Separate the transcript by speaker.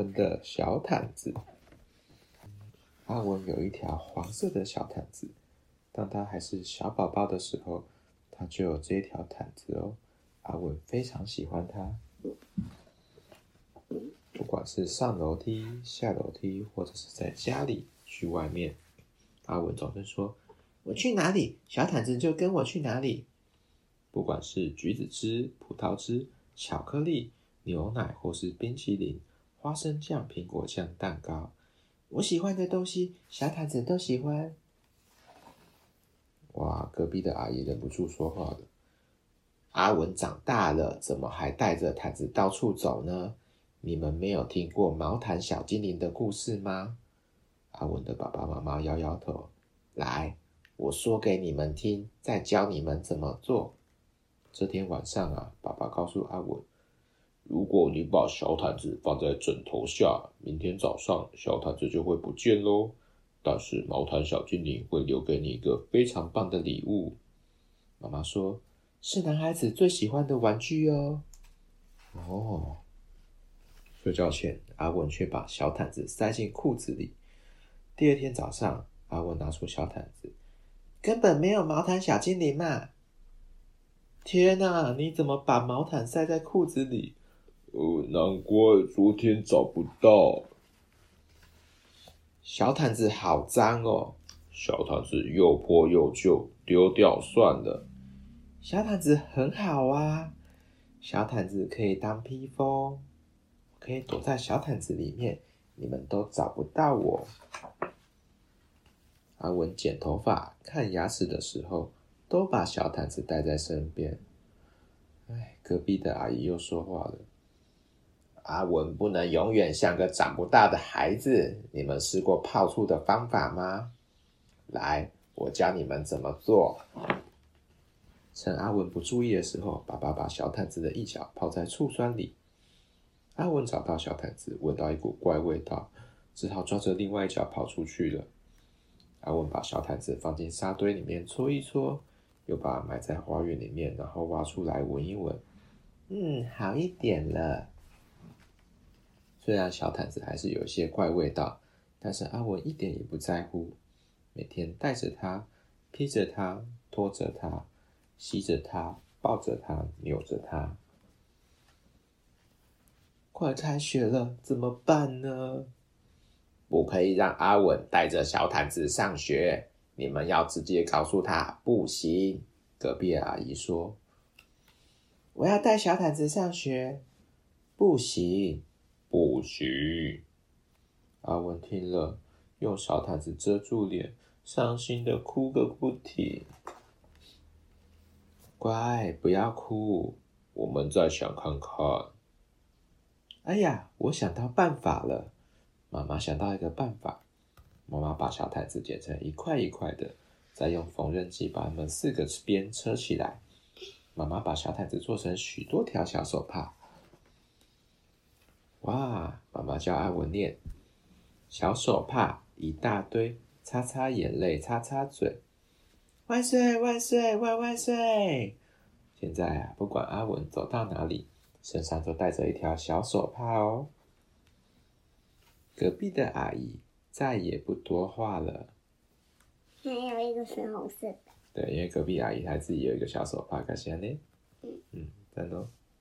Speaker 1: 文的小毯子。阿文有一条黄色的小毯子，当他还是小宝宝的时候，他就有这条毯子哦。阿文非常喜欢它，不管是上楼梯、下楼梯，或者是在家里去外面，阿文总是说：“我去哪里，小毯子就跟我去哪里。”不管是橘子汁、葡萄汁、巧克力、牛奶，或是冰淇淋、花生酱、苹果酱、蛋糕，我喜欢的东西，小毯子都喜欢。哇！隔壁的阿姨忍不住说话了。阿文长大了，怎么还带着毯子到处走呢？你们没有听过毛毯小精灵的故事吗？阿文的爸爸妈妈摇摇头。来，我说给你们听，再教你们怎么做。这天晚上啊，爸爸告诉阿文，如果你把小毯子放在枕头下，明天早上小毯子就会不见喽。但是毛毯小精灵会留给你一个非常棒的礼物。妈妈说。是男孩子最喜欢的玩具哦。哦，睡觉前，阿文却把小毯子塞进裤子里。第二天早上，阿文拿出小毯子，根本没有毛毯小精灵嘛！天哪，你怎么把毛毯塞在裤子里？
Speaker 2: 呃，难怪昨天找不到。
Speaker 1: 小毯子好脏哦！
Speaker 2: 小毯子又破又旧，丢掉算了。
Speaker 1: 小毯子很好啊，小毯子可以当披风，可以躲在小毯子里面，你们都找不到我。阿文剪头发、看牙齿的时候，都把小毯子带在身边。哎，隔壁的阿姨又说话了：“阿文不能永远像个长不大的孩子。你们试过泡醋的方法吗？来，我教你们怎么做。”趁阿文不注意的时候，爸爸把小毯子的一角泡在醋酸里。阿文找到小毯子，闻到一股怪味道，只好抓着另外一角跑出去了。阿文把小毯子放进沙堆里面搓一搓，又把埋在花园里面，然后挖出来闻一闻。嗯，好一点了。虽然小毯子还是有些怪味道，但是阿文一点也不在乎，每天带着它，披着它，拖着它。吸着它，抱着它，扭着它。快开学了，怎么办呢？不可以让阿文带着小毯子上学，你们要直接告诉他不行。隔壁阿姨说：“我要带小毯子上学，不行，
Speaker 2: 不行。”
Speaker 1: 阿文听了，用小毯子遮住脸，伤心的哭个不停。乖，不要哭，
Speaker 2: 我们再想看看。
Speaker 1: 哎呀，我想到办法了！妈妈想到一个办法。妈妈把小毯子剪成一块一块的，再用缝纫机把它们四个边车起来。妈妈把小毯子做成许多条小手帕。哇！妈妈叫阿文念：小手帕一大堆，擦擦眼泪，擦擦嘴。万岁万岁万万岁！现在啊，不管阿文走到哪里，身上都带着一条小手帕哦。隔壁的阿姨再也不多话了。
Speaker 3: 还有一个粉红色的。
Speaker 1: 对，因为隔壁阿姨她自己有一个小手帕，看起来呢。嗯嗯，真的。